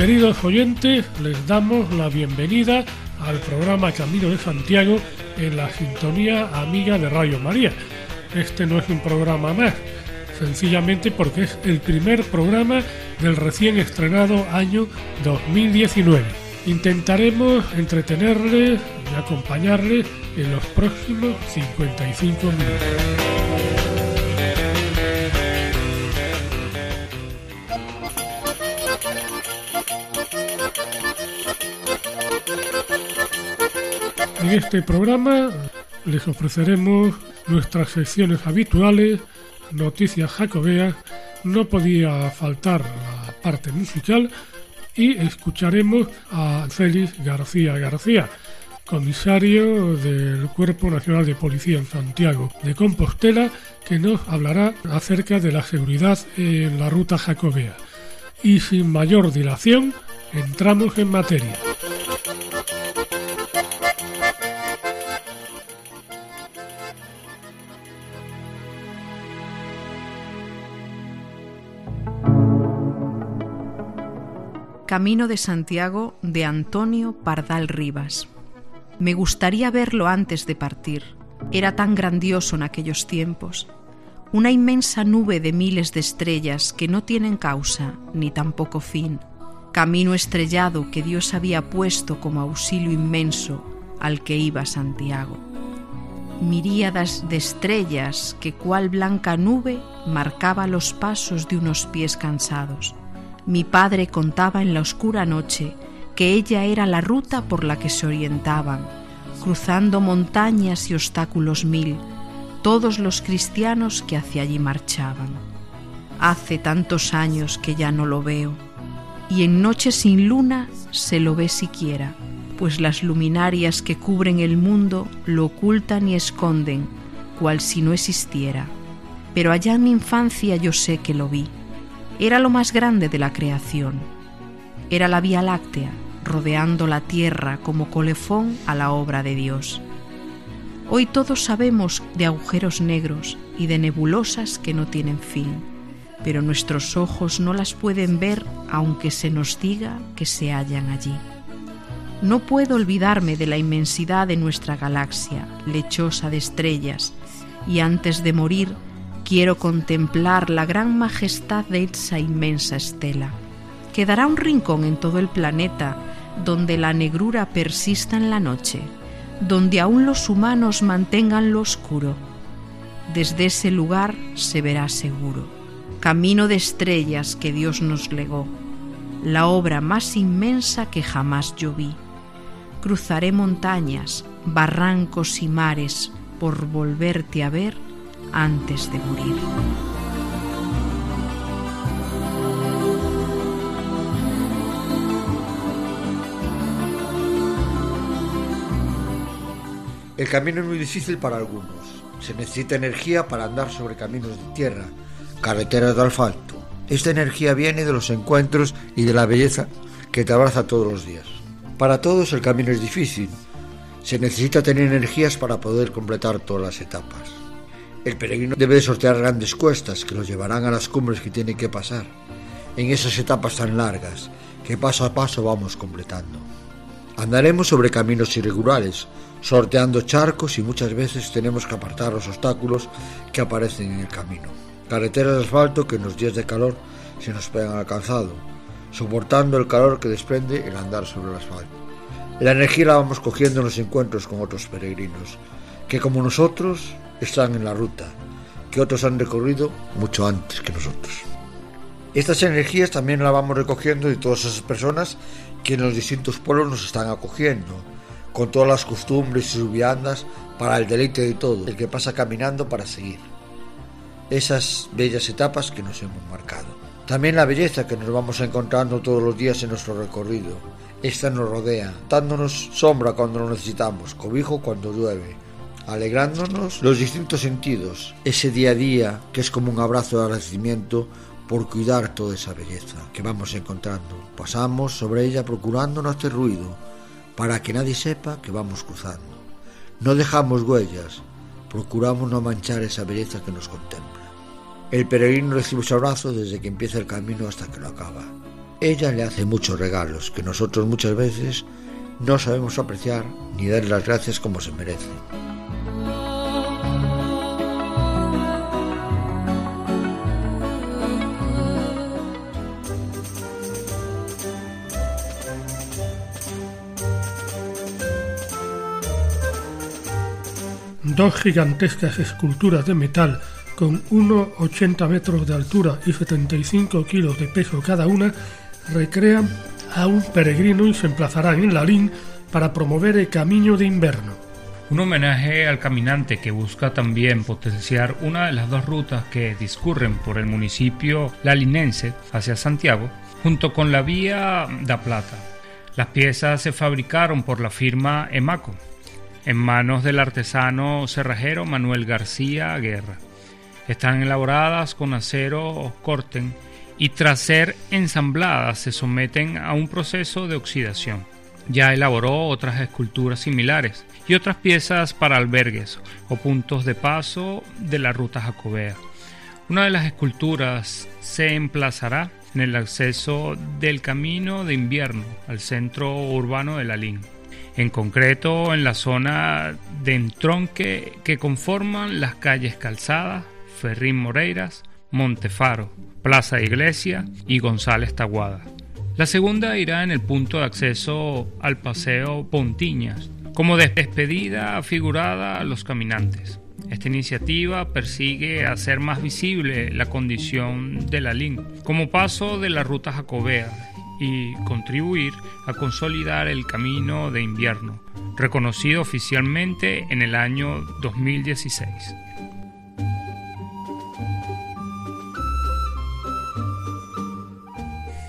Queridos oyentes, les damos la bienvenida al programa Camino de Santiago en la sintonía amiga de Radio María. Este no es un programa más, sencillamente porque es el primer programa del recién estrenado año 2019. Intentaremos entretenerles y acompañarles en los próximos 55 minutos. En este programa les ofreceremos nuestras secciones habituales, noticias jacobeas, no podía faltar la parte musical y escucharemos a Félix García García, comisario del Cuerpo Nacional de Policía en Santiago de Compostela, que nos hablará acerca de la seguridad en la ruta jacobea. Y sin mayor dilación, entramos en materia. Camino de Santiago de Antonio Pardal Rivas. Me gustaría verlo antes de partir. Era tan grandioso en aquellos tiempos. Una inmensa nube de miles de estrellas que no tienen causa ni tampoco fin. Camino estrellado que Dios había puesto como auxilio inmenso al que iba Santiago. Miríadas de estrellas que cual blanca nube marcaba los pasos de unos pies cansados mi padre contaba en la oscura noche que ella era la ruta por la que se orientaban, cruzando montañas y obstáculos mil, todos los cristianos que hacia allí marchaban. Hace tantos años que ya no lo veo, y en noche sin luna se lo ve siquiera, pues las luminarias que cubren el mundo lo ocultan y esconden, cual si no existiera. Pero allá en mi infancia yo sé que lo vi era lo más grande de la creación. Era la Vía Láctea, rodeando la Tierra como colefón a la obra de Dios. Hoy todos sabemos de agujeros negros y de nebulosas que no tienen fin, pero nuestros ojos no las pueden ver aunque se nos diga que se hallan allí. No puedo olvidarme de la inmensidad de nuestra galaxia, lechosa de estrellas, y antes de morir Quiero contemplar la gran majestad de esa inmensa estela. Quedará un rincón en todo el planeta donde la negrura persista en la noche, donde aún los humanos mantengan lo oscuro. Desde ese lugar se verá seguro. Camino de estrellas que Dios nos legó, la obra más inmensa que jamás yo vi. Cruzaré montañas, barrancos y mares por volverte a ver antes de morir. El camino es muy difícil para algunos. Se necesita energía para andar sobre caminos de tierra, carreteras de asfalto. Esta energía viene de los encuentros y de la belleza que te abraza todos los días. Para todos el camino es difícil. Se necesita tener energías para poder completar todas las etapas. El peregrino debe sortear grandes cuestas que lo llevarán a las cumbres que tiene que pasar, en esas etapas tan largas que paso a paso vamos completando. Andaremos sobre caminos irregulares, sorteando charcos y muchas veces tenemos que apartar los obstáculos que aparecen en el camino. Carreteras de asfalto que en los días de calor se nos pegan al calzado, soportando el calor que desprende el andar sobre el asfalto. La energía la vamos cogiendo en los encuentros con otros peregrinos, que como nosotros están en la ruta, que otros han recorrido mucho antes que nosotros. Estas energías también las vamos recogiendo de todas esas personas que en los distintos pueblos nos están acogiendo, con todas las costumbres y sus viandas para el deleite de todo, el que pasa caminando para seguir. Esas bellas etapas que nos hemos marcado. También la belleza que nos vamos encontrando todos los días en nuestro recorrido. Esta nos rodea, dándonos sombra cuando lo necesitamos, cobijo cuando llueve, alegrándonos los distintos sentidos. Ese día a día que es como un abrazo de agradecimiento por cuidar toda esa belleza que vamos encontrando. Pasamos sobre ella procurando no hacer ruido, para que nadie sepa que vamos cruzando. No dejamos huellas, procuramos no manchar esa belleza que nos contempla. El peregrino recibe su abrazo desde que empieza el camino hasta que lo acaba. Ella le hace muchos regalos que nosotros muchas veces no sabemos apreciar ni dar las gracias como se merece. Dos gigantescas esculturas de metal con 1,80 metros de altura y 75 kilos de peso cada una, recrean a un peregrino y se emplazarán en Lalín para promover el camino de invierno. Un homenaje al caminante que busca también potenciar una de las dos rutas que discurren por el municipio lalinense hacia Santiago, junto con la vía da Plata. Las piezas se fabricaron por la firma Emaco, en manos del artesano cerrajero Manuel García Guerra. Están elaboradas con acero corten y tras ser ensambladas se someten a un proceso de oxidación. Ya elaboró otras esculturas similares y otras piezas para albergues o puntos de paso de la ruta jacobea. Una de las esculturas se emplazará en el acceso del camino de invierno al centro urbano de Lalín en concreto en la zona de entronque que conforman las calles Calzada, Ferrín Moreiras, Montefaro, Plaza Iglesia y González Taguada. La segunda irá en el punto de acceso al Paseo Pontiñas, como despedida figurada a los caminantes. Esta iniciativa persigue hacer más visible la condición de la LIN como paso de la ruta jacobea y contribuir a consolidar el camino de invierno, reconocido oficialmente en el año 2016.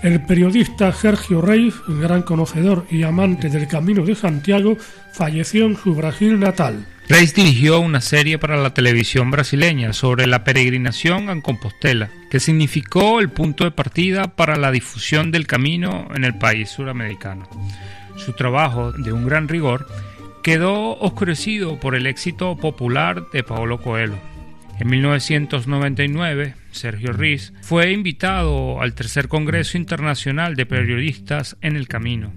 El periodista Sergio Reis, gran conocedor y amante del Camino de Santiago, falleció en su Brasil natal. Reis dirigió una serie para la televisión brasileña sobre la peregrinación a Compostela, que significó el punto de partida para la difusión del camino en el país suramericano. Su trabajo, de un gran rigor, quedó oscurecido por el éxito popular de Paolo Coelho. En 1999, Sergio Riz fue invitado al tercer Congreso Internacional de Periodistas en el Camino,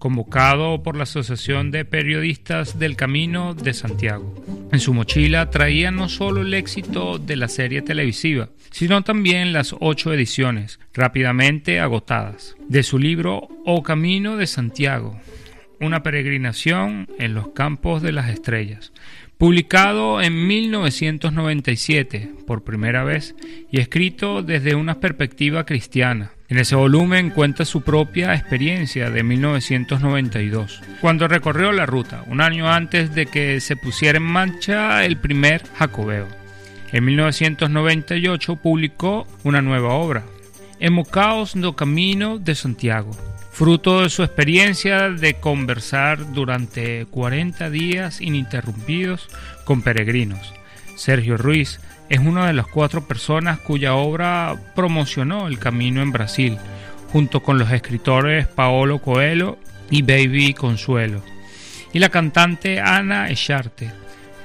convocado por la Asociación de Periodistas del Camino de Santiago. En su mochila traía no solo el éxito de la serie televisiva, sino también las ocho ediciones, rápidamente agotadas, de su libro O Camino de Santiago, una peregrinación en los campos de las estrellas, publicado en 1997 por primera vez y escrito desde una perspectiva cristiana. En ese volumen cuenta su propia experiencia de 1992, cuando recorrió la ruta, un año antes de que se pusiera en marcha el primer Jacobeo. En 1998 publicó una nueva obra, Emocaos no Camino de Santiago, fruto de su experiencia de conversar durante 40 días ininterrumpidos con peregrinos. Sergio Ruiz es una de las cuatro personas cuya obra promocionó el camino en Brasil, junto con los escritores Paolo Coelho y Baby Consuelo, y la cantante Ana Echarte.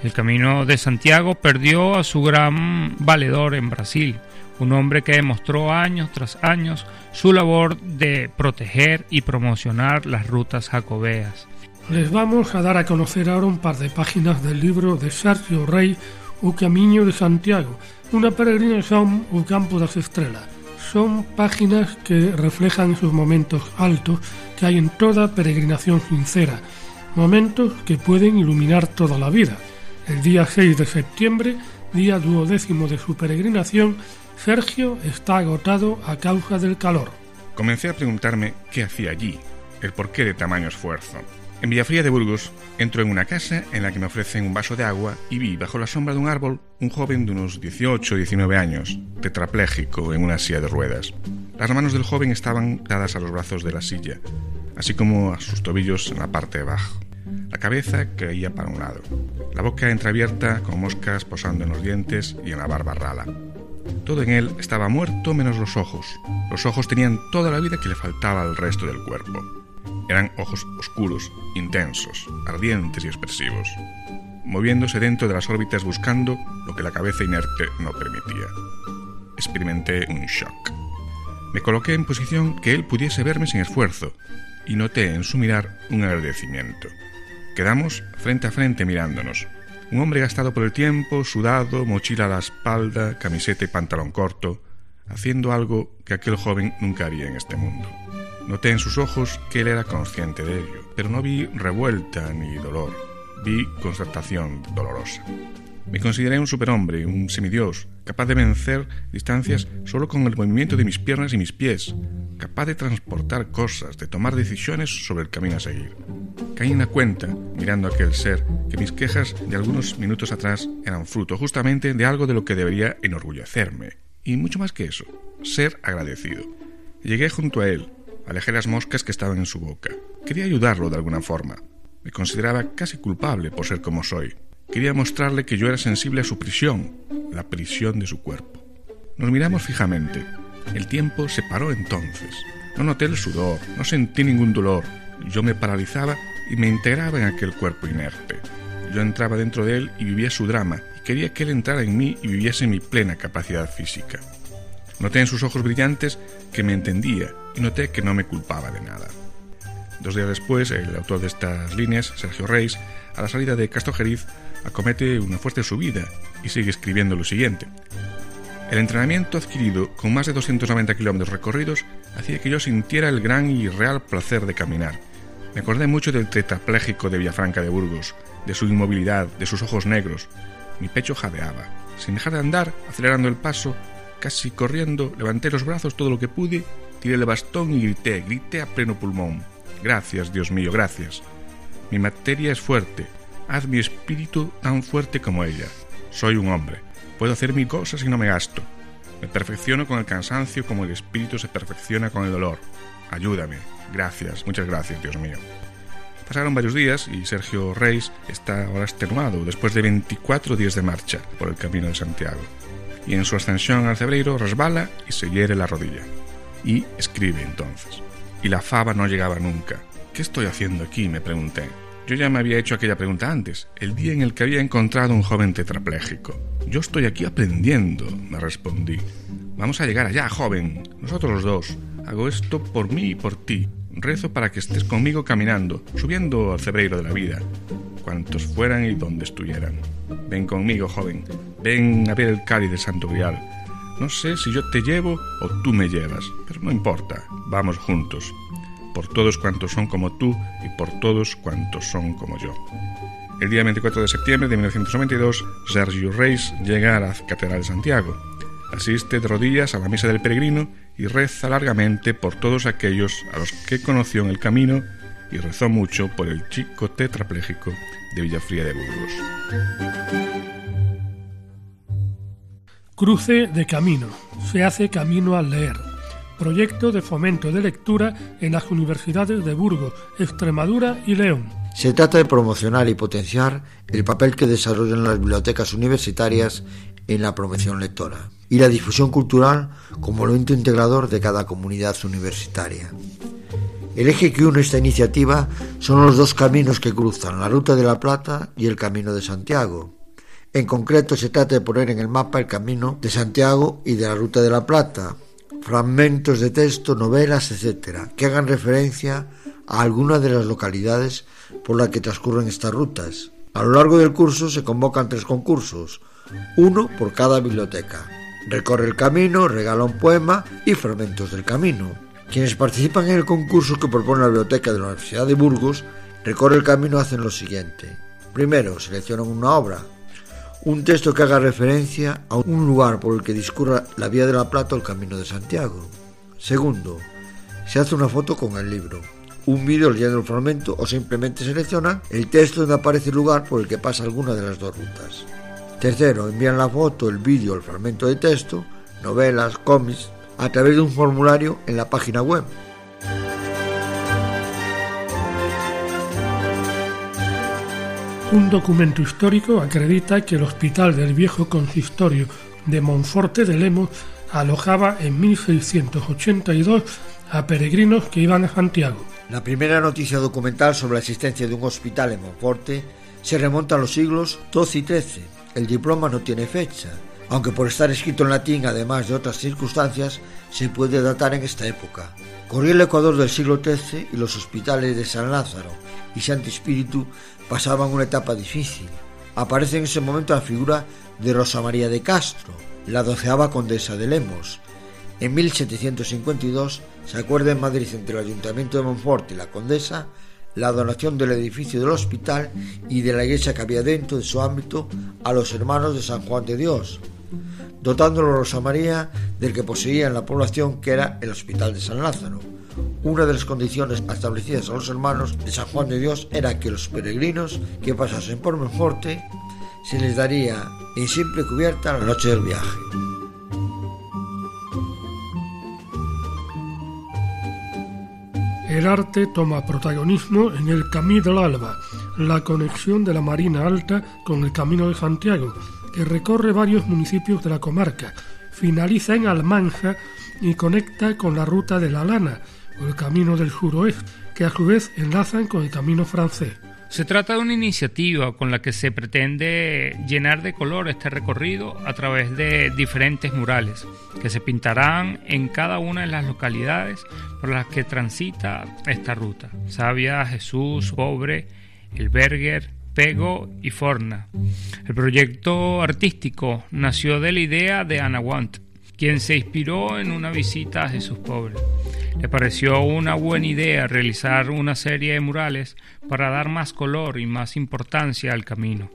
El Camino de Santiago perdió a su gran valedor en Brasil, un hombre que demostró años tras años su labor de proteger y promocionar las rutas jacobeas. Les vamos a dar a conocer ahora un par de páginas del libro de Sergio Rey, O Camino de Santiago, una peregrinación al campo de las estrellas. Son páginas que reflejan esos momentos altos que hay en toda peregrinación sincera, momentos que pueden iluminar toda la vida. El día 6 de septiembre, día duodécimo de su peregrinación, Sergio está agotado a causa del calor. Comencé a preguntarme qué hacía allí, el porqué de tamaño esfuerzo. En Villafría de Burgos entro en una casa en la que me ofrecen un vaso de agua y vi bajo la sombra de un árbol un joven de unos 18 o 19 años, tetrapléjico en una silla de ruedas. Las manos del joven estaban dadas a los brazos de la silla, así como a sus tobillos en la parte de abajo. La cabeza caía para un lado, la boca entreabierta con moscas posando en los dientes y en la barba rala. Todo en él estaba muerto menos los ojos. Los ojos tenían toda la vida que le faltaba al resto del cuerpo. Eran ojos oscuros, intensos, ardientes y expresivos, moviéndose dentro de las órbitas buscando lo que la cabeza inerte no permitía. Experimenté un shock. Me coloqué en posición que él pudiese verme sin esfuerzo y noté en su mirar un agradecimiento. Quedamos frente a frente mirándonos. Un hombre gastado por el tiempo, sudado, mochila a la espalda, camiseta y pantalón corto, haciendo algo que aquel joven nunca haría en este mundo. Noté en sus ojos que él era consciente de ello, pero no vi revuelta ni dolor, vi constatación dolorosa. Me consideré un superhombre, un semidios, capaz de vencer distancias solo con el movimiento de mis piernas y mis pies, capaz de transportar cosas, de tomar decisiones sobre el camino a seguir. Caí en la cuenta, mirando a aquel ser, que mis quejas de algunos minutos atrás eran fruto justamente de algo de lo que debería enorgullecerme, y mucho más que eso, ser agradecido. Llegué junto a él, alejé las moscas que estaban en su boca. Quería ayudarlo de alguna forma. Me consideraba casi culpable por ser como soy, Quería mostrarle que yo era sensible a su prisión, la prisión de su cuerpo. Nos miramos fijamente. El tiempo se paró entonces. No noté el sudor, no sentí ningún dolor. Yo me paralizaba y me integraba en aquel cuerpo inerte. Yo entraba dentro de él y vivía su drama, y quería que él entrara en mí y viviese mi plena capacidad física. Noté en sus ojos brillantes que me entendía y noté que no me culpaba de nada. Dos días después, el autor de estas líneas, Sergio Reis, a la salida de Castrojeriz, acomete una fuerte subida y sigue escribiendo lo siguiente. El entrenamiento adquirido con más de 290 kilómetros recorridos hacía que yo sintiera el gran y real placer de caminar. Me acordé mucho del tetrapléjico de Villafranca de Burgos, de su inmovilidad, de sus ojos negros. Mi pecho jadeaba. Sin dejar de andar, acelerando el paso, casi corriendo, levanté los brazos todo lo que pude, tiré el bastón y grité, grité a pleno pulmón. Gracias, Dios mío, gracias. Mi materia es fuerte, Haz mi espíritu tan fuerte como ella. Soy un hombre. Puedo hacer mil cosas y no me gasto. Me perfecciono con el cansancio como el espíritu se perfecciona con el dolor. Ayúdame. Gracias, muchas gracias, Dios mío. Pasaron varios días y Sergio Reis está ahora extenuado después de 24 días de marcha por el camino de Santiago. Y en su ascensión al cebreiro resbala y se hiere la rodilla. Y escribe entonces. Y la fava no llegaba nunca. ¿Qué estoy haciendo aquí? me pregunté. Yo ya me había hecho aquella pregunta antes, el día en el que había encontrado un joven tetrapléjico. Yo estoy aquí aprendiendo, me respondí. Vamos a llegar allá, joven, nosotros los dos. Hago esto por mí y por ti. Rezo para que estés conmigo caminando, subiendo al cebreiro de la vida, cuantos fueran y donde estuvieran. Ven conmigo, joven, ven a ver el cáliz de Santo Grial. No sé si yo te llevo o tú me llevas, pero no importa, vamos juntos por todos cuantos son como tú y por todos cuantos son como yo. El día 24 de septiembre de 1992, Sergio Reis llega a la Catedral de Santiago. Asiste de rodillas a la misa del peregrino y reza largamente por todos aquellos a los que conoció en el camino y rezó mucho por el chico tetrapléjico de Villafría de Burgos. Cruce de camino. Se hace camino al leer proyecto de fomento de lectura en las universidades de Burgos, Extremadura y León. Se trata de promocionar y potenciar el papel que desarrollan las bibliotecas universitarias en la promoción lectora y la difusión cultural como lo integrador de cada comunidad universitaria. El eje que une esta iniciativa son los dos caminos que cruzan, la Ruta de la Plata y el Camino de Santiago. En concreto se trata de poner en el mapa el Camino de Santiago y de la Ruta de la Plata, fragmentos de texto, novelas, etcétera, que hagan referencia a alguna de las localidades por las que transcurren estas rutas. A lo largo del curso se convocan tres concursos, uno por cada biblioteca. Recorre el camino, regala un poema y fragmentos del camino. Quienes participan en el concurso que propone la biblioteca de la Universidad de Burgos, recorre el camino hacen lo siguiente. Primero, seleccionan una obra, un texto que haga referencia a un lugar por el que discurra la Vía de la Plata o el Camino de Santiago. Segundo, se hace una foto con el libro, un vídeo leyendo el fragmento o simplemente seleccionan el texto donde aparece el lugar por el que pasa alguna de las dos rutas. Tercero, envían la foto, el vídeo, el fragmento de texto, novelas, cómics, a través de un formulario en la página web. Un documento histórico acredita que el hospital del viejo consistorio de Monforte de Lemos alojaba en 1682 a peregrinos que iban a Santiago. La primera noticia documental sobre la existencia de un hospital en Monforte se remonta a los siglos XII y XIII. El diploma no tiene fecha, aunque por estar escrito en latín, además de otras circunstancias, se puede datar en esta época. Corría el Ecuador del siglo XIII y los hospitales de San Lázaro y Santo Espíritu pasaban una etapa difícil. Aparece en ese momento la figura de Rosa María de Castro, la doceava condesa de Lemos. En 1752 se acuerda en Madrid entre el Ayuntamiento de Monfort y la condesa la donación del edificio del hospital y de la iglesia que había dentro de su ámbito a los hermanos de San Juan de Dios, dotándolo Rosa María del que poseía en la población que era el Hospital de San Lázaro. Una de las condiciones establecidas a los hermanos de San Juan de Dios era que los peregrinos que pasasen por Monforte se les daría en simple cubierta la noche del viaje. El arte toma protagonismo en el Camino del Alba, la conexión de la Marina Alta con el Camino de Santiago, que recorre varios municipios de la comarca, finaliza en Almanja y conecta con la ruta de la Lana, o el Camino del Suroeste, que a su vez enlazan con el Camino francés. Se trata de una iniciativa con la que se pretende llenar de color este recorrido a través de diferentes murales que se pintarán en cada una de las localidades por las que transita esta ruta. Sabia, Jesús, Pobre, El Berger, Pego y Forna. El proyecto artístico nació de la idea de Ana Want, quien se inspiró en una visita a Jesús Pobre. Le pareció una buena idea realizar una serie de murales para dar más color y más importancia al camino,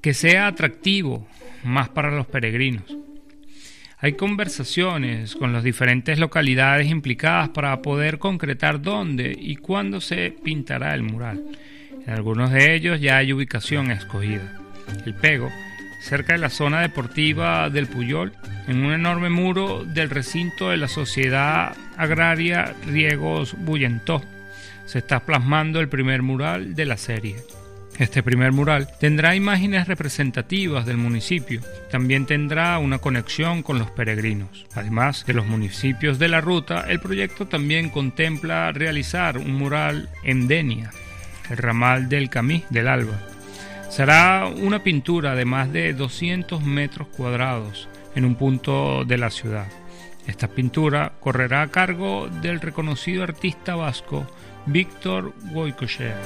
que sea atractivo más para los peregrinos. Hay conversaciones con las diferentes localidades implicadas para poder concretar dónde y cuándo se pintará el mural. En algunos de ellos ya hay ubicación escogida. El Pego cerca de la zona deportiva del Puyol, en un enorme muro del recinto de la Sociedad Agraria Riegos Bullentó. Se está plasmando el primer mural de la serie. Este primer mural tendrá imágenes representativas del municipio. También tendrá una conexión con los peregrinos. Además de los municipios de la ruta, el proyecto también contempla realizar un mural en Denia, el ramal del Camí del Alba, Será una pintura de más de 200 metros cuadrados en un punto de la ciudad. Esta pintura correrá a cargo del reconocido artista vasco Víctor Goycochea.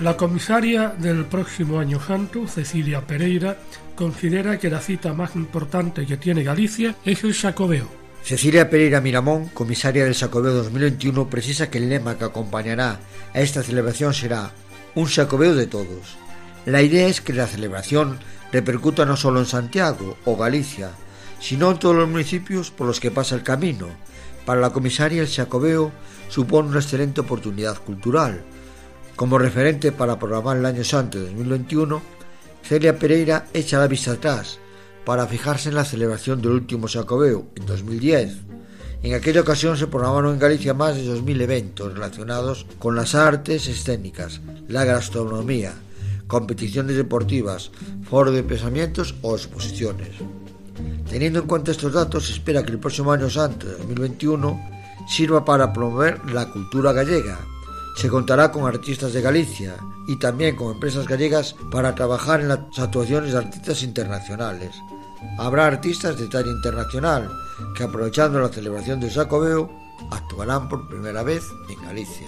La comisaria del próximo Año Santo, Cecilia Pereira, considera que la cita más importante que tiene Galicia es el Sacobeo, Cecilia Pereira Miramón, comisaria del Sacobeo 2021, precisa que el lema que acompañará a esta celebración será Un Sacobeo de todos. La idea es que la celebración repercuta no solo en Santiago o Galicia, sino en todos los municipios por los que pasa el camino. Para la comisaria el Sacobeo supone una excelente oportunidad cultural. Como referente para programar el Año Santo de 2021, Celia Pereira echa la vista atrás para fijarse en la celebración del último Sacobeo, en 2010. En aquella ocasión se programaron en Galicia más de 2.000 eventos relacionados con las artes escénicas, la gastronomía, competiciones deportivas, foro de pensamientos o exposiciones. Teniendo en cuenta estos datos, se espera que el próximo año santo de 2021 sirva para promover la cultura gallega. Se contará con artistas de Galicia y también con empresas gallegas para trabajar en las actuaciones de artistas internacionales, Habrá artistas de talla internacional que aprovechando la celebración de Sacobeo actuarán por primera vez en Galicia.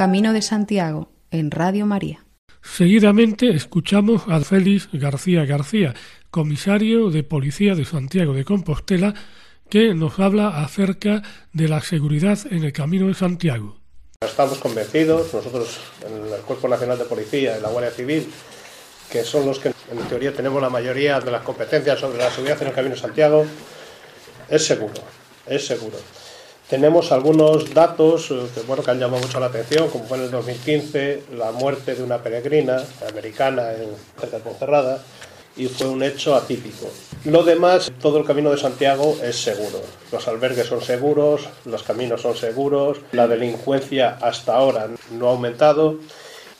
Camino de Santiago en Radio María. Seguidamente escuchamos a Félix García García, comisario de Policía de Santiago de Compostela, que nos habla acerca de la seguridad en el Camino de Santiago. Estamos convencidos, nosotros en el Cuerpo Nacional de Policía y la Guardia Civil, que son los que en teoría tenemos la mayoría de las competencias sobre la seguridad en el Camino de Santiago, es seguro, es seguro. Tenemos algunos datos eh, que, bueno, que han llamado mucho la atención, como fue en el 2015 la muerte de una peregrina americana en cerca de Ponferrada, y fue un hecho atípico. Lo demás, todo el camino de Santiago es seguro. Los albergues son seguros, los caminos son seguros, la delincuencia hasta ahora no ha aumentado.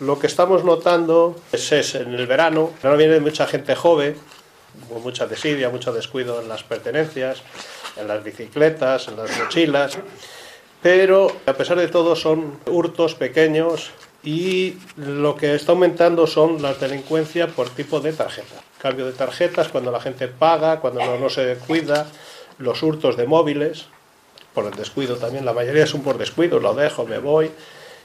Lo que estamos notando es, es en el verano, ahora viene mucha gente joven, con mucha desidia, mucho descuido en las pertenencias, en las bicicletas, en las mochilas, pero a pesar de todo son hurtos pequeños y lo que está aumentando son las delincuencias por tipo de tarjeta. Cambio de tarjetas cuando la gente paga, cuando no, no se cuida, los hurtos de móviles, por el descuido también, la mayoría son por descuido, lo dejo, me voy,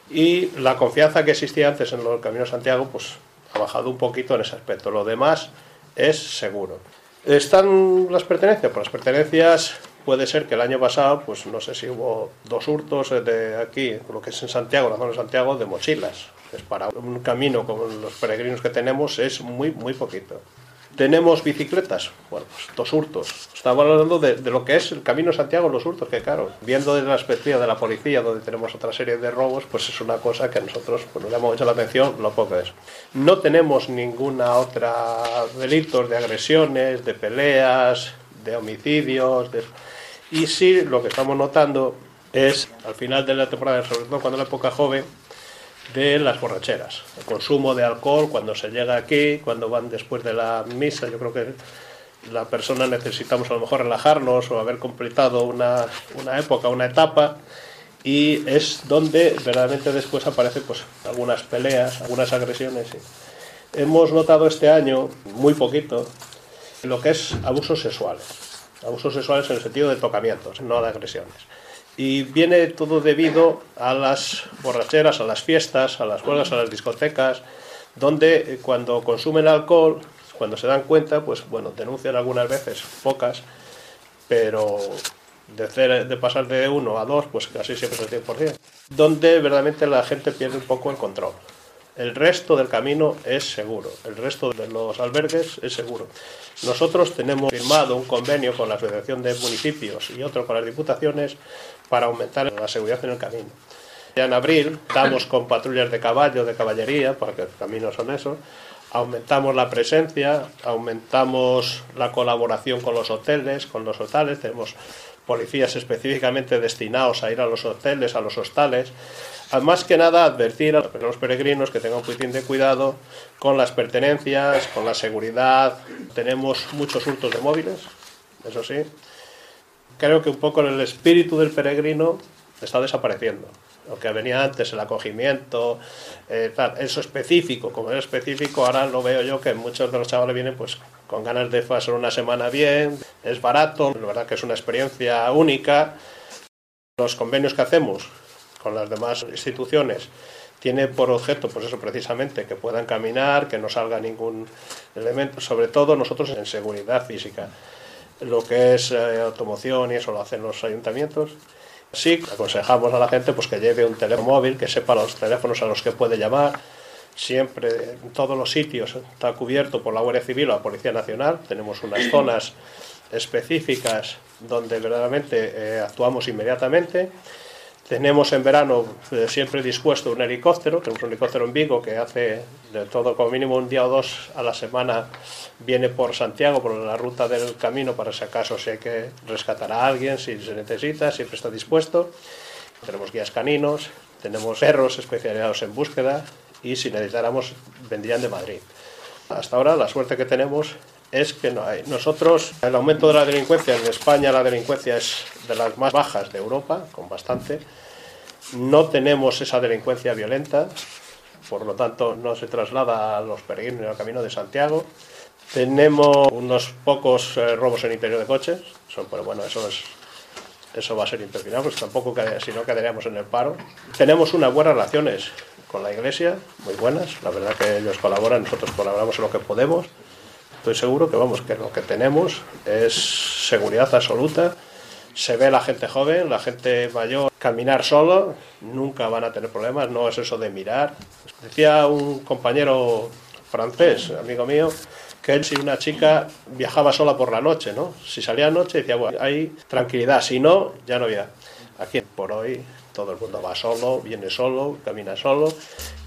y la confianza que existía antes en los caminos Santiago, pues ha bajado un poquito en ese aspecto. Lo demás es seguro. ¿Están las pertenencias? Pues las pertenencias puede ser que el año pasado, pues no sé si hubo dos hurtos de aquí, lo que es en Santiago, la zona de Santiago, de mochilas. Es para un camino con los peregrinos que tenemos es muy, muy poquito. ¿Tenemos bicicletas? Bueno, pues dos hurtos. Estamos hablando de, lo que es el Camino de Santiago, los hurtos, que claro, viendo desde la perspectiva de la policía, donde tenemos otra serie de robos, pues es una cosa que a nosotros pues, nos llama mucho la atención, lo poco es. No tenemos ninguna otra delitos de agresiones, de peleas, de homicidios, y sí lo que estamos notando es, al final de la temporada, sobre todo cuando la época joven, de las borracheras, el consumo de alcohol cuando se llega aquí, cuando van después de la misa, yo creo que la persona necesitamos a lo mejor relajarnos o haber completado una, una época, una etapa, y es donde verdaderamente después aparecen pues, algunas peleas, algunas agresiones. Hemos notado este año, muy poquito, lo que es abusos sexuales. Abusos sexuales en el sentido de tocamientos, no de agresiones. Y viene todo debido a las borracheras, a las fiestas, a las juegas, a las discotecas, donde eh, cuando consumen alcohol, cuando se dan cuenta, pues bueno, denuncian algunas veces, pocas, pero de, de pasar de uno a dos, pues casi siempre es el 100%, donde verdaderamente la gente pierde un poco el control. El resto del camino es seguro, el resto de los albergues es seguro. Nosotros tenemos firmado un convenio con la Asociación de Municipios y otro con las Diputaciones para aumentar la seguridad en el camino. Ya en abril estamos con patrullas de caballo, de caballería, porque los caminos son eso. Aumentamos la presencia, aumentamos la colaboración con los hoteles, con los hostales. Tenemos policías específicamente destinados a ir a los hoteles, a los hostales más que nada advertir a los peregrinos que tengan un poquitín de cuidado con las pertenencias, con la seguridad. Tenemos muchos hurtos de móviles, eso sí. Creo que un poco el espíritu del peregrino está desapareciendo. Lo que venía antes, el acogimiento, eh, eso específico, como es específico, ahora lo veo yo que muchos de los chavales vienen pues con ganas de pasar una semana bien, es barato, la verdad que es una experiencia única. Los convenios que hacemos con las demás instituciones tiene por objeto, pues eso precisamente, que puedan caminar, que no salga ningún elemento, sobre todo nosotros en seguridad física. Lo que es eh, automoción y eso lo hacen los ayuntamientos. Sí, aconsejamos a la gente pues que lleve un teléfono móvil, que sepa los teléfonos a los que puede llamar. Siempre en todos los sitios está cubierto por la Guardia Civil o la Policía Nacional. Tenemos unas zonas específicas donde verdaderamente eh, actuamos inmediatamente. Tenemos en verano eh, siempre dispuesto un helicóptero, tenemos un helicóptero en Vigo que hace de todo como mínimo un día o dos a la semana, viene por Santiago, por la ruta del camino, para si acaso si hay que rescatar a alguien, si se necesita, siempre está dispuesto. Tenemos guías caninos, tenemos perros especializados en búsqueda y si necesitáramos vendrían de Madrid. Hasta ahora la suerte que tenemos es que no hay. Nosotros, el aumento de la delincuencia, en España la delincuencia es de las más bajas de Europa, con bastante. No tenemos esa delincuencia violenta, por lo tanto no se traslada a los peregrinos al camino de Santiago. Tenemos unos pocos eh, robos en interior de coches, pero bueno, eso es eso va a ser impepinable, pues tampoco si no quedaríamos en el paro. Tenemos unas buenas relaciones con la Iglesia, muy buenas, la verdad que ellos colaboran, nosotros colaboramos en lo que podemos. Estoy seguro que vamos, que lo que tenemos es seguridad absoluta. Se ve la gente joven, la gente mayor caminar solo, nunca van a tener problemas, no es eso de mirar. Decía un compañero francés, amigo mío, que él si una chica viajaba sola por la noche, ¿no? Si salía noche decía, bueno, hay tranquilidad, si no, ya no había. Aquí por hoy todo el mundo va solo, viene solo, camina solo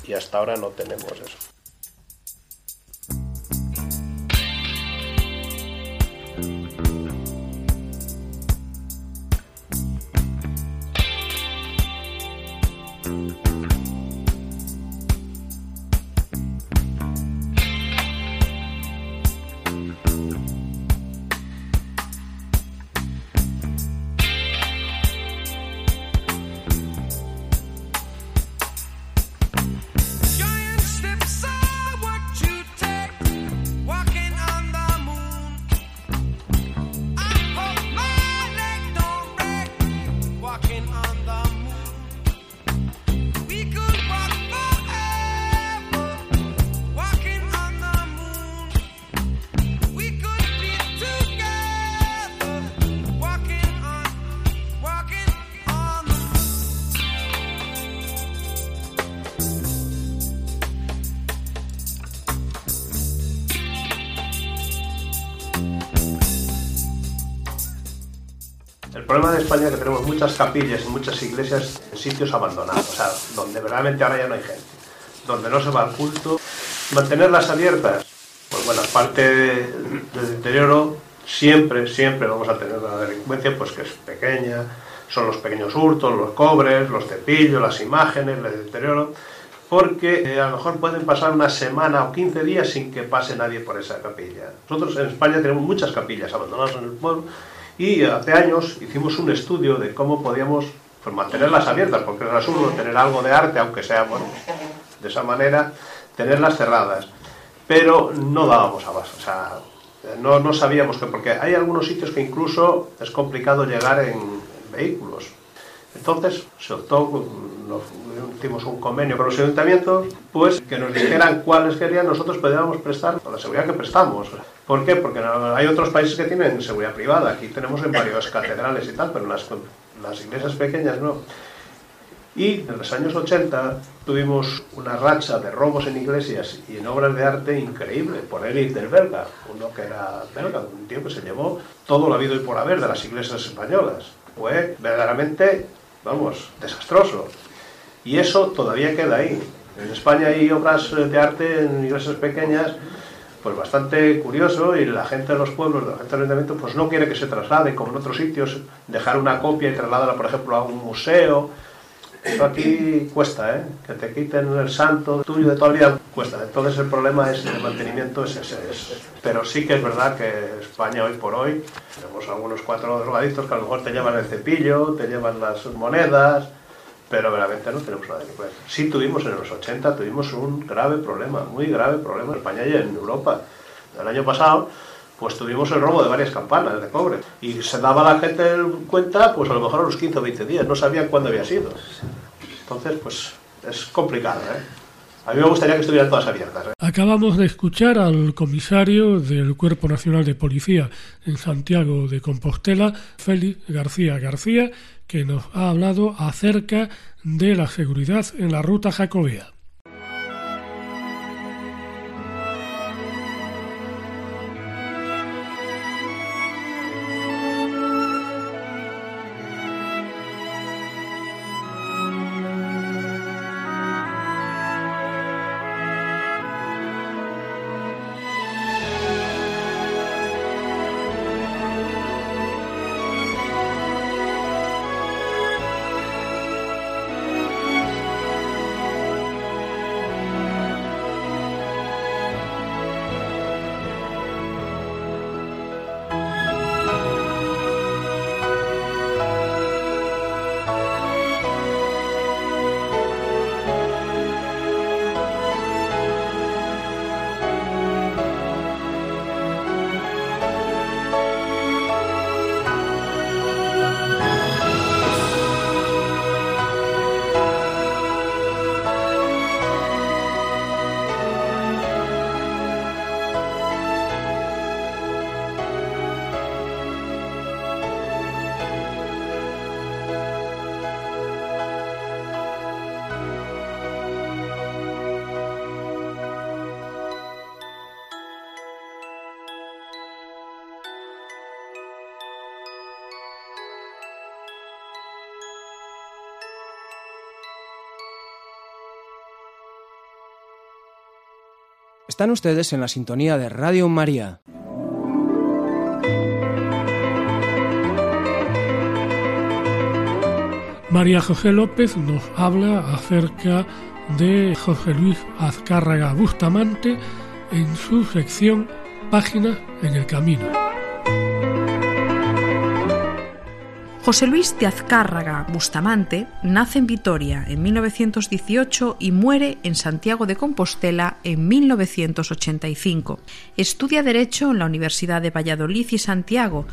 y hasta ahora no tenemos eso. Problema de España es que tenemos muchas capillas y muchas iglesias en sitios abandonados, o sea, donde verdaderamente ahora ya no hay gente, donde no se va al culto. Mantenerlas abiertas, pues bueno, aparte del deterioro, siempre, siempre vamos a tener una delincuencia pues que es pequeña, son los pequeños hurtos, los cobres, los cepillos, las imágenes, el deterioro, porque eh, a lo mejor pueden pasar una semana o 15 días sin que pase nadie por esa capilla. Nosotros en España tenemos muchas capillas abandonadas en el pueblo y hace años hicimos un estudio de cómo podíamos mantenerlas abiertas, porque es absurdo tener algo de arte, aunque sea bueno, de esa manera, tenerlas cerradas. Pero no dábamos abasto, o sea, no, no sabíamos que, porque hay algunos sitios que incluso es complicado llegar en, vehículos. Entonces se optó, nos, hicimos un convenio con los ayuntamientos, pues que nos dijeran cuáles querían, nosotros podíamos prestar la seguridad que prestamos. ¿Por qué? Porque hay otros países que tienen seguridad privada. Aquí tenemos en varias catedrales y tal, pero las, las iglesias pequeñas no. Y en los años 80 tuvimos una racha de robos en iglesias y en obras de arte increíble por Erik del Belga, uno que era belga, un tío que se llevó todo lo habido y por haber de las iglesias españolas. Fue verdaderamente, vamos, desastroso. Y eso todavía queda ahí. En España hay obras de arte en iglesias pequeñas pues bastante curioso y la gente de los pueblos, la gente del ayuntamiento, pues no quiere que se traslade como en otros sitios, dejar una copia y trasladarla, por ejemplo, a un museo. Esto aquí cuesta, ¿eh? Que te quiten el santo tuyo de toda la vida cuesta. Entonces el problema es el mantenimiento es ese. Pero sí que es verdad que España hoy por hoy tenemos algunos cuatro drogadictos que a lo mejor te llevan el cepillo, te llevan las monedas, pero realmente no tenemos una delincuencia. Sí tuvimos en los 80, tuvimos un grave problema, muy grave problema en España y en Europa. El año pasado, pues tuvimos el robo de varias campanas de cobre. Y se daba la gente cuenta, pues a lo mejor a los 15 o 20 días, no sabían cuándo había sido. Entonces, pues es complicado, ¿eh? A mí me gustaría que estuvieran todas abiertas. ¿eh? Acabamos de escuchar al comisario del Cuerpo Nacional de Policía en Santiago de Compostela, Félix García García, que nos ha hablado acerca de la seguridad en la ruta jacobea. Están ustedes en la sintonía de Radio María. María José López nos habla acerca de José Luis Azcárraga Bustamante en su sección Páginas en el Camino. José Luis de Azcárraga Bustamante nace en Vitoria en 1918 y muere en Santiago de Compostela en 1985. Estudia Derecho en la Universidad de Valladolid y Santiago,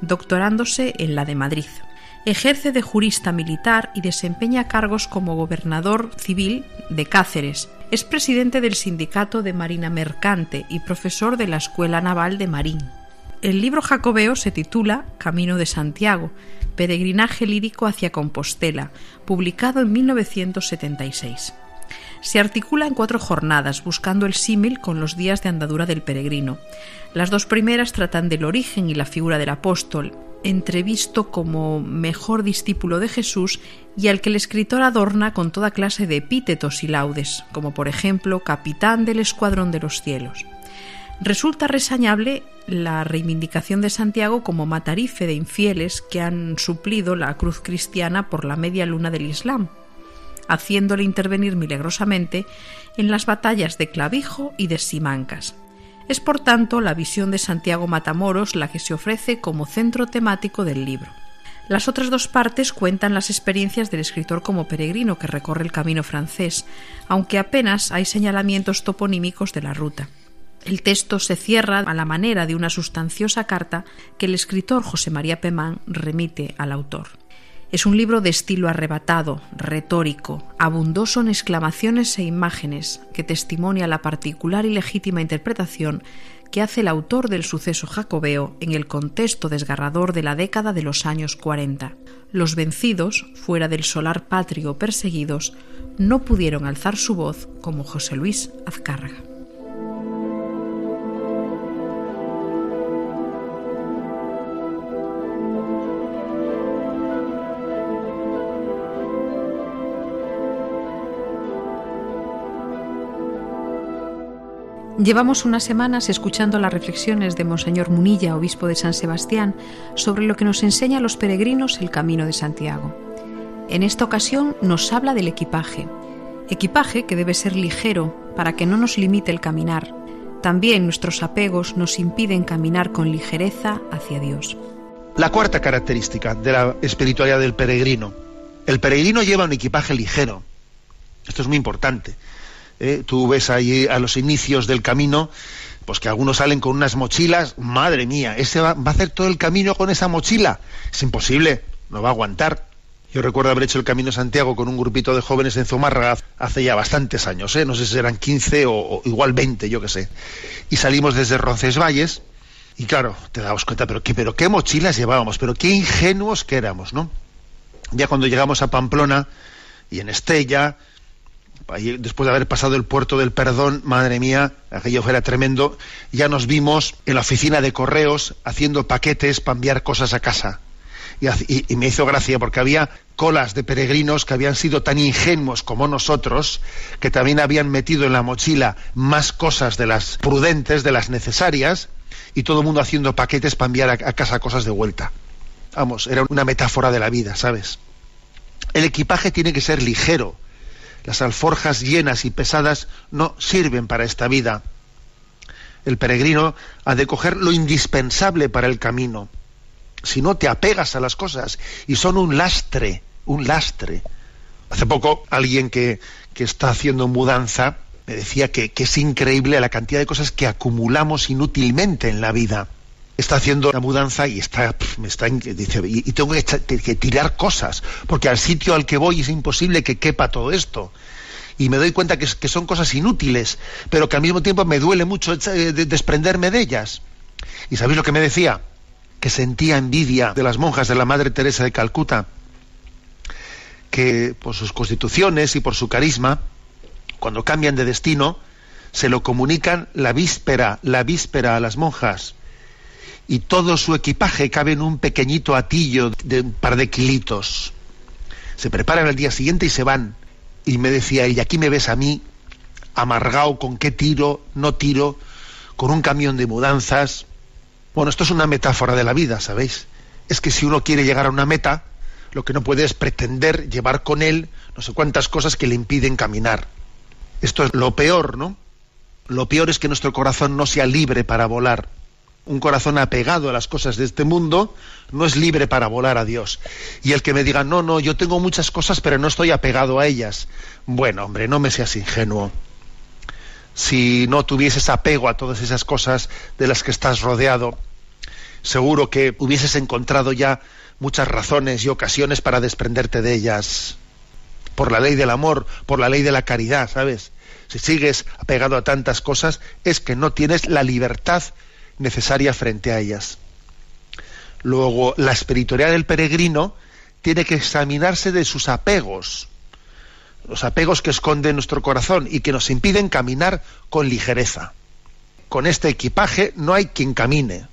doctorándose en la de Madrid. Ejerce de jurista militar y desempeña cargos como gobernador civil de Cáceres. Es presidente del Sindicato de Marina Mercante y profesor de la Escuela Naval de Marín. El libro jacobeo se titula Camino de Santiago, peregrinaje lírico hacia Compostela, publicado en 1976. Se articula en cuatro jornadas, buscando el símil con los días de andadura del peregrino. Las dos primeras tratan del origen y la figura del apóstol, entrevisto como mejor discípulo de Jesús y al que el escritor adorna con toda clase de epítetos y laudes, como por ejemplo capitán del escuadrón de los cielos. Resulta resañable la reivindicación de Santiago como matarife de infieles que han suplido la cruz cristiana por la media luna del Islam, haciéndole intervenir milagrosamente en las batallas de Clavijo y de Simancas. Es por tanto la visión de Santiago Matamoros la que se ofrece como centro temático del libro. Las otras dos partes cuentan las experiencias del escritor como peregrino que recorre el camino francés, aunque apenas hay señalamientos toponímicos de la ruta. El texto se cierra a la manera de una sustanciosa carta que el escritor José María Pemán remite al autor. Es un libro de estilo arrebatado, retórico, abundoso en exclamaciones e imágenes, que testimonia la particular y legítima interpretación que hace el autor del suceso jacobeo en el contexto desgarrador de la década de los años 40. Los vencidos, fuera del solar patrio perseguidos, no pudieron alzar su voz como José Luis Azcárraga. Llevamos unas semanas escuchando las reflexiones de Monseñor Munilla, obispo de San Sebastián, sobre lo que nos enseña a los peregrinos el camino de Santiago. En esta ocasión nos habla del equipaje. Equipaje que debe ser ligero para que no nos limite el caminar. También nuestros apegos nos impiden caminar con ligereza hacia Dios. La cuarta característica de la espiritualidad del peregrino. El peregrino lleva un equipaje ligero. Esto es muy importante. ¿Eh? tú ves ahí a los inicios del camino, pues que algunos salen con unas mochilas, madre mía, ese va, a hacer todo el camino con esa mochila. Es imposible, no va a aguantar. Yo recuerdo haber hecho el Camino de Santiago con un grupito de jóvenes en Zumárraga hace ya bastantes años, ¿eh? no sé si eran 15 o, igual 20, yo qué sé. Y salimos desde Roncesvalles y claro, te dabas cuenta, pero qué, pero qué mochilas llevábamos, pero qué ingenuos que éramos, ¿no? Ya cuando llegamos a Pamplona y en Estella, después de haber pasado el puerto del perdón, madre mía, aquello era tremendo, ya nos vimos en la oficina de correos haciendo paquetes para enviar cosas a casa. Y, me hizo gracia porque había colas de peregrinos que habían sido tan ingenuos como nosotros, que también habían metido en la mochila más cosas de las prudentes, de las necesarias, y todo el mundo haciendo paquetes para enviar a casa cosas de vuelta. Vamos, era una metáfora de la vida, ¿sabes? El equipaje tiene que ser ligero, las alforjas llenas y pesadas no sirven para esta vida. El peregrino ha de coger lo indispensable para el camino. Si no te apegas a las cosas y son un lastre, un lastre. Hace poco alguien que, que está haciendo mudanza me decía que, que, es increíble la cantidad de cosas que acumulamos inútilmente en la vida. Está haciendo la mudanza y está, me está dice, y, tengo que, que, tirar cosas, porque al sitio al que voy es imposible que quepa todo esto y me doy cuenta que, son cosas inútiles, pero que al mismo tiempo me duele mucho eh, desprenderme de ellas. ¿Y sabéis lo que me decía? Que sentía envidia de las monjas de la Madre Teresa de Calcuta, que por sus constituciones y por su carisma, cuando cambian de destino, se lo comunican la víspera, la víspera a las monjas. Y todo su equipaje cabe en un pequeñito atillo de un par de kilitos. Se preparan al día siguiente y se van y me decía ella, aquí me ves a mí amargado con qué tiro, no tiro, con un camión de mudanzas. Bueno, esto es una metáfora de la vida, ¿sabéis? Es que si uno quiere llegar a una meta, lo que no puede es pretender llevar con él no sé cuántas cosas que le impiden caminar. Esto es lo peor, ¿no? Lo peor es que nuestro corazón no sea libre para volar. Un corazón apegado a las cosas de este mundo no es libre para volar a Dios. Y el que me diga, no, no, yo tengo muchas cosas, pero no estoy apegado a ellas. Bueno, hombre, no me seas ingenuo. Si no tuvieses apego a todas esas cosas de las que estás rodeado, seguro que hubieses encontrado ya muchas razones y ocasiones para desprenderte de ellas. Por la ley del amor, por la ley de la caridad, ¿sabes? Si sigues apegado a tantas cosas, es que no tienes la libertad necesaria frente a ellas. Luego, la espiritualidad del peregrino tiene que examinarse de sus apegos, los apegos que esconde nuestro corazón y que nos impiden caminar con ligereza. Con este equipaje no hay quien camine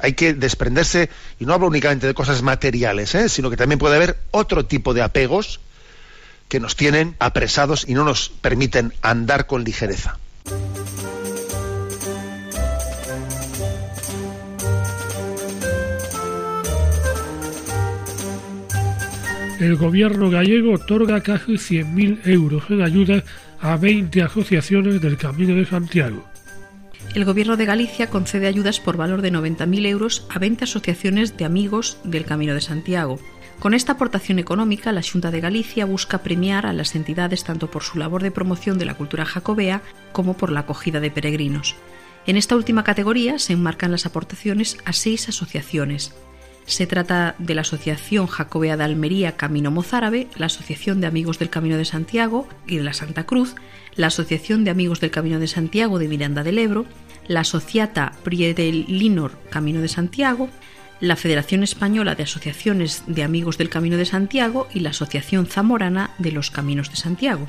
hay que desprenderse, y no hablo únicamente de cosas materiales, ¿eh? sino que también puede haber otro tipo de apegos que nos tienen apresados y no nos permiten andar con ligereza. El gobierno gallego otorga casi 100.000 euros en ayuda a 20 asociaciones del Camino de Santiago el Gobierno de Galicia concede ayudas por valor de 90.000 euros a 20 asociaciones de amigos del Camino de Santiago. Con esta aportación económica, la Junta de Galicia busca premiar a las entidades tanto por su labor de promoción de la cultura jacobea como por la acogida de peregrinos. En esta última categoría se enmarcan las aportaciones a seis asociaciones. Se trata de la Asociación Jacobea de Almería Camino Mozárabe, la Asociación de Amigos del Camino de Santiago y de la Santa Cruz, la Asociación de Amigos del Camino de Santiago de Miranda del Ebro, la Sociata Linor Camino de Santiago, la Federación Española de Asociaciones de Amigos del Camino de Santiago y la Asociación Zamorana de los Caminos de Santiago.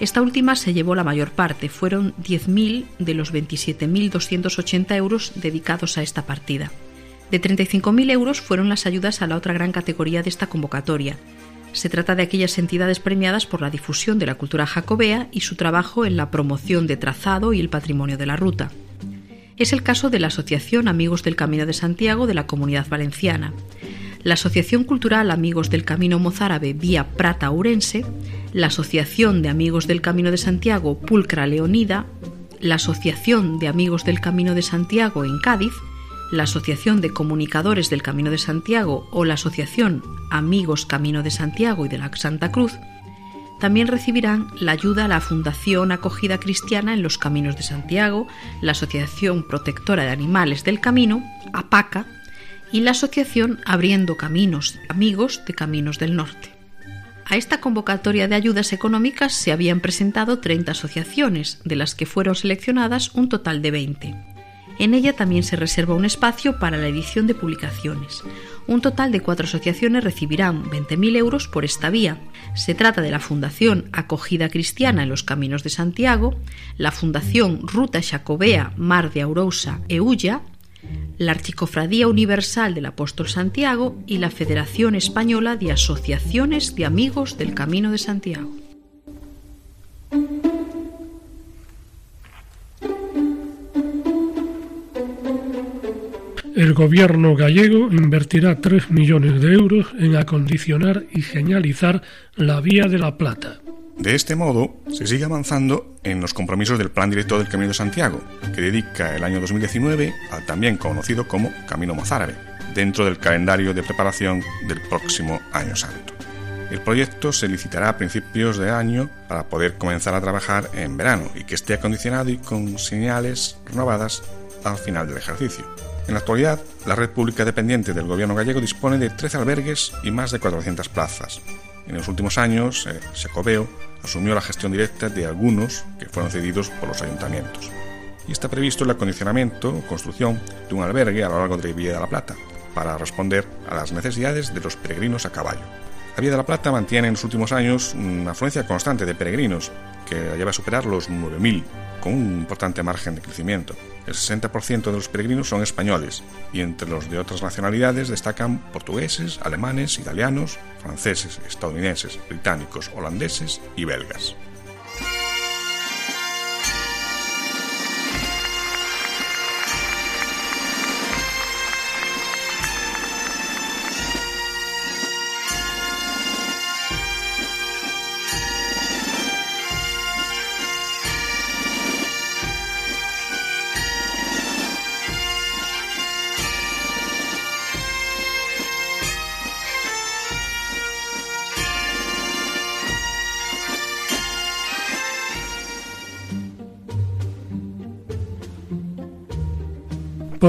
Esta última se llevó la mayor parte, fueron 10.000 de los 27.280 euros dedicados a esta partida. De 35.000 euros fueron las ayudas a la otra gran categoría de esta convocatoria. Se trata de aquellas entidades premiadas por la difusión de la cultura jacobea y su trabajo en la promoción de trazado y el patrimonio de la ruta es el caso de la Asociación Amigos del Camino de Santiago de la Comunidad Valenciana, la Asociación Cultural Amigos del Camino Mozárabe Vía Prata Urense, la Asociación de Amigos del Camino de Santiago Pulcra Leonida, la Asociación de Amigos del Camino de Santiago en Cádiz, la Asociación de Comunicadores del Camino de Santiago o la Asociación Amigos Camino de Santiago y de la Santa Cruz, también recibirán la ayuda a la Fundación Acogida Cristiana en los Caminos de Santiago, la Asociación Protectora de Animales del Camino, APACA, y la Asociación Abriendo Caminos, Amigos de Caminos del Norte. A esta convocatoria de ayudas económicas se habían presentado 30 asociaciones, de las que fueron seleccionadas un total de 20. En ella también se reserva un espacio para la edición de publicaciones. Un total de cuatro asociaciones recibirán 20.000 euros por esta vía. Se trata de la Fundación Acogida Cristiana en los Caminos de Santiago, la Fundación Ruta Xacobea Mar de Aurousa Eulla, la Archicofradía Universal del Apóstol Santiago y la Federación Española de Asociaciones de Amigos del Camino de Santiago. El gobierno gallego invertirá 3 millones de euros en acondicionar y señalizar la Vía de la Plata. De este modo, se sigue avanzando en los compromisos del Plan Director del Camino de Santiago, que dedica el año 2019 al también conocido como Camino Mozárabe, dentro del calendario de preparación del próximo Año Santo. El proyecto se licitará a principios de año para poder comenzar a trabajar en verano y que esté acondicionado y con señales renovadas al final del ejercicio. En la actualidad, la red pública dependiente del gobierno gallego dispone de 13 albergues y más de 400 plazas. En los últimos años, eh, Secoveo asumió la gestión directa de algunos que fueron cedidos por los ayuntamientos. Y está previsto el acondicionamiento o construcción de un albergue a lo largo de la Vía de la Plata, para responder a las necesidades de los peregrinos a caballo. La Vía de la Plata mantiene en los últimos años una afluencia constante de peregrinos, que lleva a superar los 9.000, con un importante margen de crecimiento. El 60% de los peregrinos son españoles y entre los de otras nacionalidades destacan portugueses, alemanes, italianos, franceses, estadounidenses, británicos, holandeses y belgas.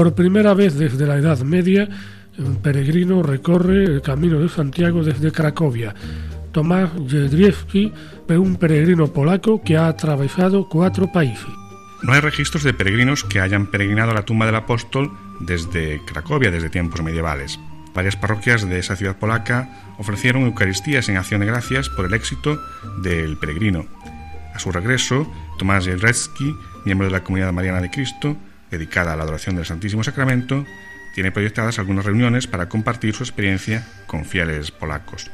Por primera vez desde la Edad Media, un peregrino recorre el camino de Santiago desde Cracovia. Tomás Jedrzejewski fue un peregrino polaco que ha atravesado cuatro países. No hay registros de peregrinos que hayan peregrinado a la tumba del apóstol desde Cracovia, desde tiempos medievales. Varias parroquias de esa ciudad polaca ofrecieron Eucaristías en acción de gracias por el éxito del peregrino. A su regreso, Tomás Jedrzejewski, miembro de la Comunidad Mariana de Cristo, dedicada a la adoración del Santísimo Sacramento, tiene proyectadas algunas reuniones para compartir su experiencia con fieles polacos.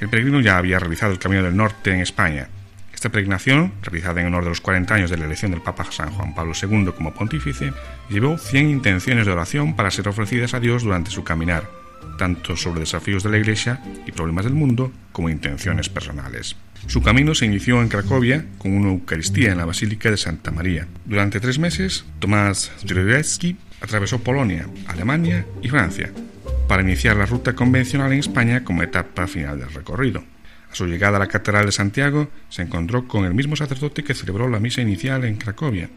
El peregrino ya había realizado el Camino del Norte en España. Esta peregrinación, realizada en honor de los 40 años de la elección del Papa San Juan Pablo II como pontífice, llevó 100 intenciones de oración para ser ofrecidas a Dios durante su caminar, tanto sobre desafíos de la Iglesia y problemas del mundo como intenciones personales. Su camino se inició en Cracovia con una Eucaristía en la Basílica de Santa María. Durante tres meses, Tomás Zdrojewski atravesó Polonia, Alemania y Francia para iniciar la ruta convencional en España como etapa final del recorrido. A su llegada a la Catedral de Santiago se encontró con el mismo sacerdote que celebró la misa inicial en Cracovia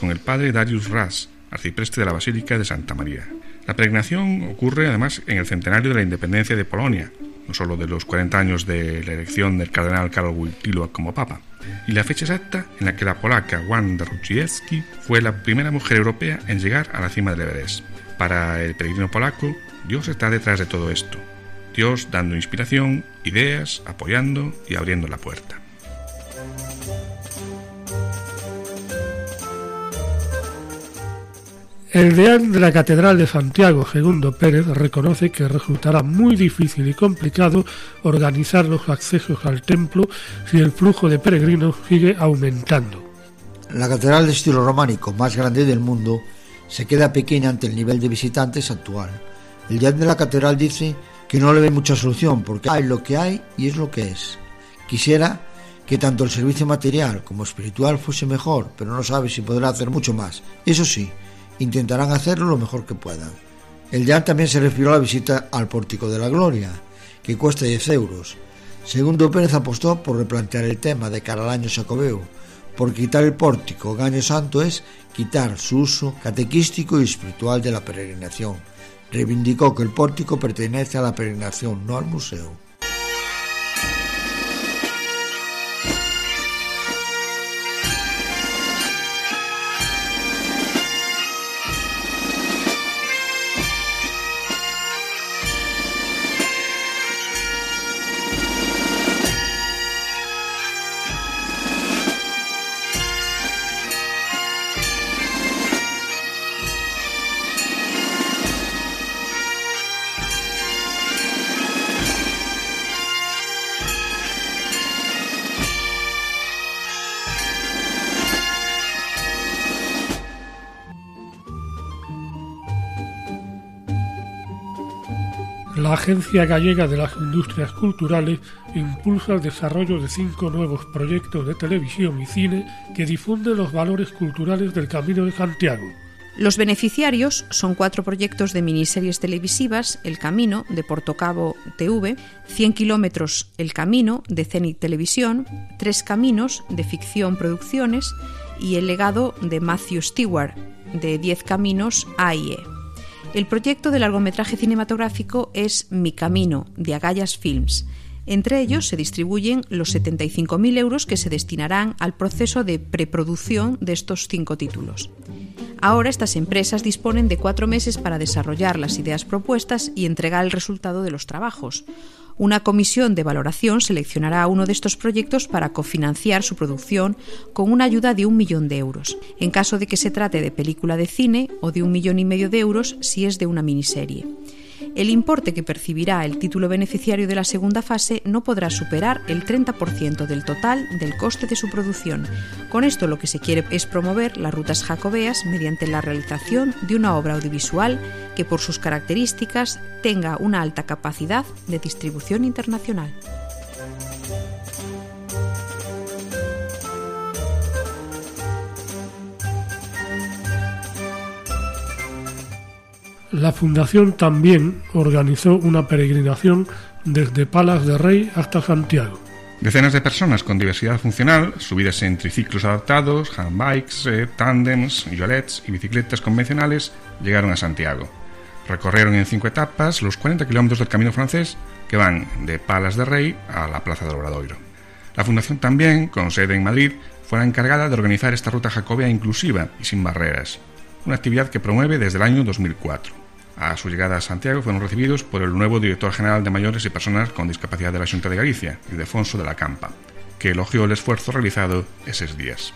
con el padre Darius Ras, arcipreste de la Basílica de Santa María. La peregrinación ocurre además en el centenario de la independencia de Polonia, no solo de los 40 años de la elección del cardenal Karol Wojtyła como papa, y la fecha exacta en la que la polaca Wanda Ruciewski fue la primera mujer europea en llegar a la cima del Everest. Para el peregrino polaco, Dios está detrás de todo esto. Dios dando inspiración, ideas, apoyando y abriendo la puerta. El deán de la Catedral de Santiago, Segundo Pérez, reconoce que resultará muy difícil y complicado organizar los accesos al templo si el flujo de peregrinos sigue aumentando. La catedral de estilo románico más grande del mundo se queda pequeña ante el nivel de visitantes actual. El deán de la catedral dice que no le ve mucha solución porque hay lo que hay y es lo que es. Quisiera que tanto el servicio material como espiritual fuese mejor, pero no sabe si podrá hacer mucho más. Eso sí, intentarán hacerlo lo mejor que puedan. El deán también se refirió a la visita al Pórtico de la Gloria, que cuesta 10 euros. Segundo Pérez apostó por replantear el tema de cara al año Sacobeo, porque quitar el pórtico en año santo es quitar su uso catequístico y espiritual de la peregrinación. Reivindicó que el pórtico pertenece a la peregrinación, no al museo. Agencia Gallega de las Industrias Culturales impulsa el desarrollo de cinco nuevos proyectos de televisión y cine que difunden los valores culturales del Camino de Santiago. Los beneficiarios son cuatro proyectos de miniseries televisivas, El Camino, de Portocabo TV, 100 kilómetros El Camino, de Zenit Televisión, Tres Caminos, de Ficción Producciones, y El Legado, de Matthew Stewart, de Diez Caminos AIE. El proyecto de largometraje cinematográfico es Mi Camino, de Agallas Films. Entre ellos se distribuyen los 75.000 euros que se destinarán al proceso de preproducción de estos cinco títulos. Ahora estas empresas disponen de cuatro meses para desarrollar las ideas propuestas y entregar el resultado de los trabajos. Una comisión de valoración seleccionará uno de estos proyectos para cofinanciar su producción con una ayuda de un millón de euros, en caso de que se trate de película de cine o de un millón y medio de euros si es de una miniserie. El importe que percibirá el título beneficiario de la segunda fase no podrá superar el 30% del total del coste de su producción. Con esto lo que se quiere es promover las rutas jacobeas mediante la realización de una obra audiovisual que por sus características tenga una alta capacidad de distribución internacional. La Fundación también organizó una peregrinación desde Palas de Rey hasta Santiago. Decenas de personas con diversidad funcional, subidas en triciclos adaptados, handbikes, eh, tándems, yolets y bicicletas convencionales, llegaron a Santiago. Recorrieron en cinco etapas los 40 kilómetros del camino francés que van de Palas de Rey a la Plaza del Obradoiro. La Fundación también, con sede en Madrid, fue la encargada de organizar esta ruta jacobea inclusiva y sin barreras, una actividad que promueve desde el año 2004. A su llegada a Santiago fueron recibidos por el nuevo director general de mayores y personas con discapacidad de la Junta de Galicia, Ildefonso de la Campa, que elogió el esfuerzo realizado esos días.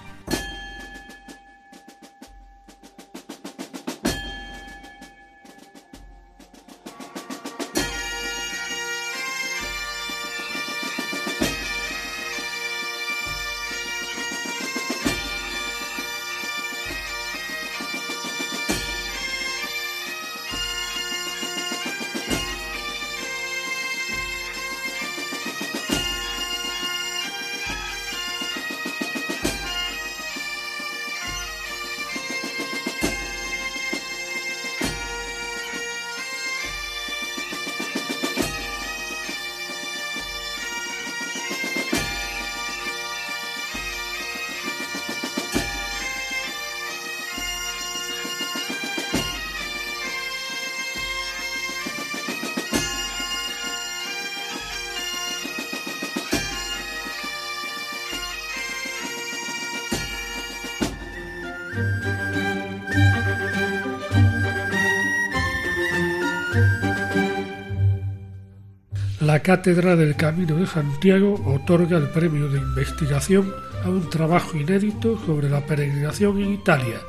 La Cátedra del Camino de Santiago otorga el premio de investigación a un trabajo inédito sobre la peregrinación en Italia.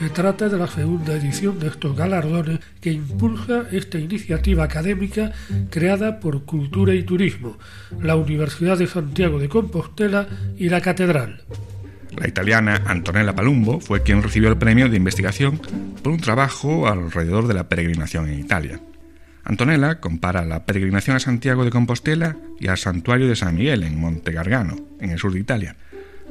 Se trata de la segunda edición de estos galardones que impulsa esta iniciativa académica creada por Cultura y Turismo, la Universidad de Santiago de Compostela y la Catedral. La italiana Antonella Palumbo fue quien recibió el premio de investigación por un trabajo alrededor de la peregrinación en Italia. Antonella compara la peregrinación a Santiago de Compostela y al santuario de San Miguel en Monte Gargano, en el sur de Italia.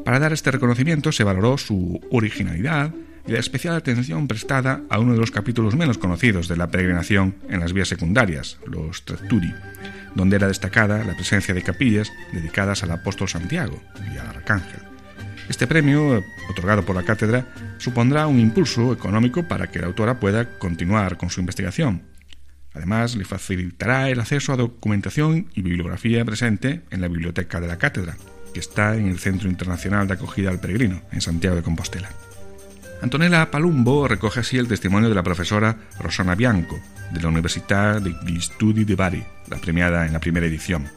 Para dar este reconocimiento se valoró su originalidad y la especial atención prestada a uno de los capítulos menos conocidos de la peregrinación en las vías secundarias, los Trattori, donde era destacada la presencia de capillas dedicadas al apóstol Santiago y al arcángel. Este premio, otorgado por la cátedra, supondrá un impulso económico para que la autora pueda continuar con su investigación Además, le facilitará el acceso a documentación y bibliografía presente en la biblioteca de la cátedra, que está en el Centro Internacional de Acogida al Peregrino, en Santiago de Compostela. Antonella Palumbo recoge así el testimonio de la profesora Rosana Bianco, de la Universidad de Studi di Bari, la premiada en la primera edición.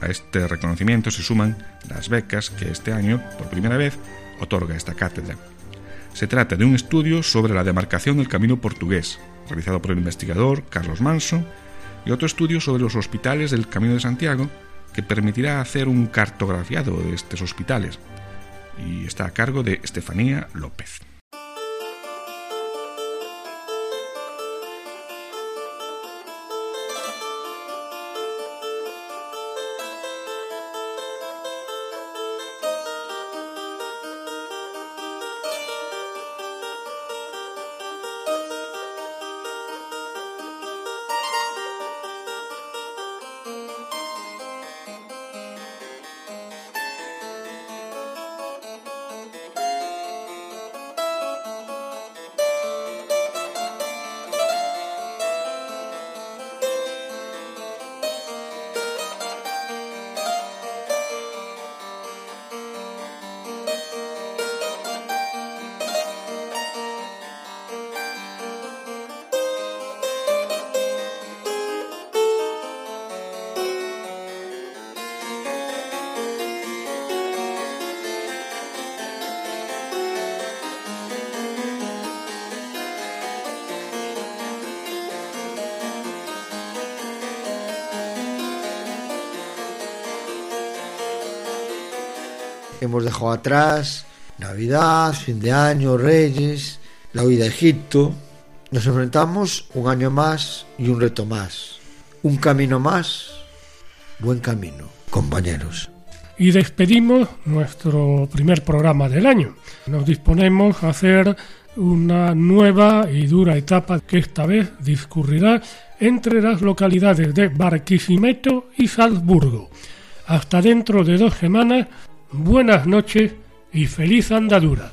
A este reconocimiento se suman las becas que este año, por primera vez, otorga esta cátedra. Se trata de un estudio sobre la demarcación del camino portugués, realizado por el investigador Carlos Manso, y otro estudio sobre los hospitales del Camino de Santiago, que permitirá hacer un cartografiado de estos hospitales, y está a cargo de Estefanía López. Hemos dejado atrás Navidad, fin de año, Reyes, la huida a Egipto. Nos enfrentamos un año más y un reto más. Un camino más, buen camino, compañeros. Y despedimos nuestro primer programa del año. Nos disponemos a hacer una nueva y dura etapa que esta vez discurrirá entre las localidades de Barquisimeto y Salzburgo Hasta dentro de dos semanas, buenas noches y feliz andadura.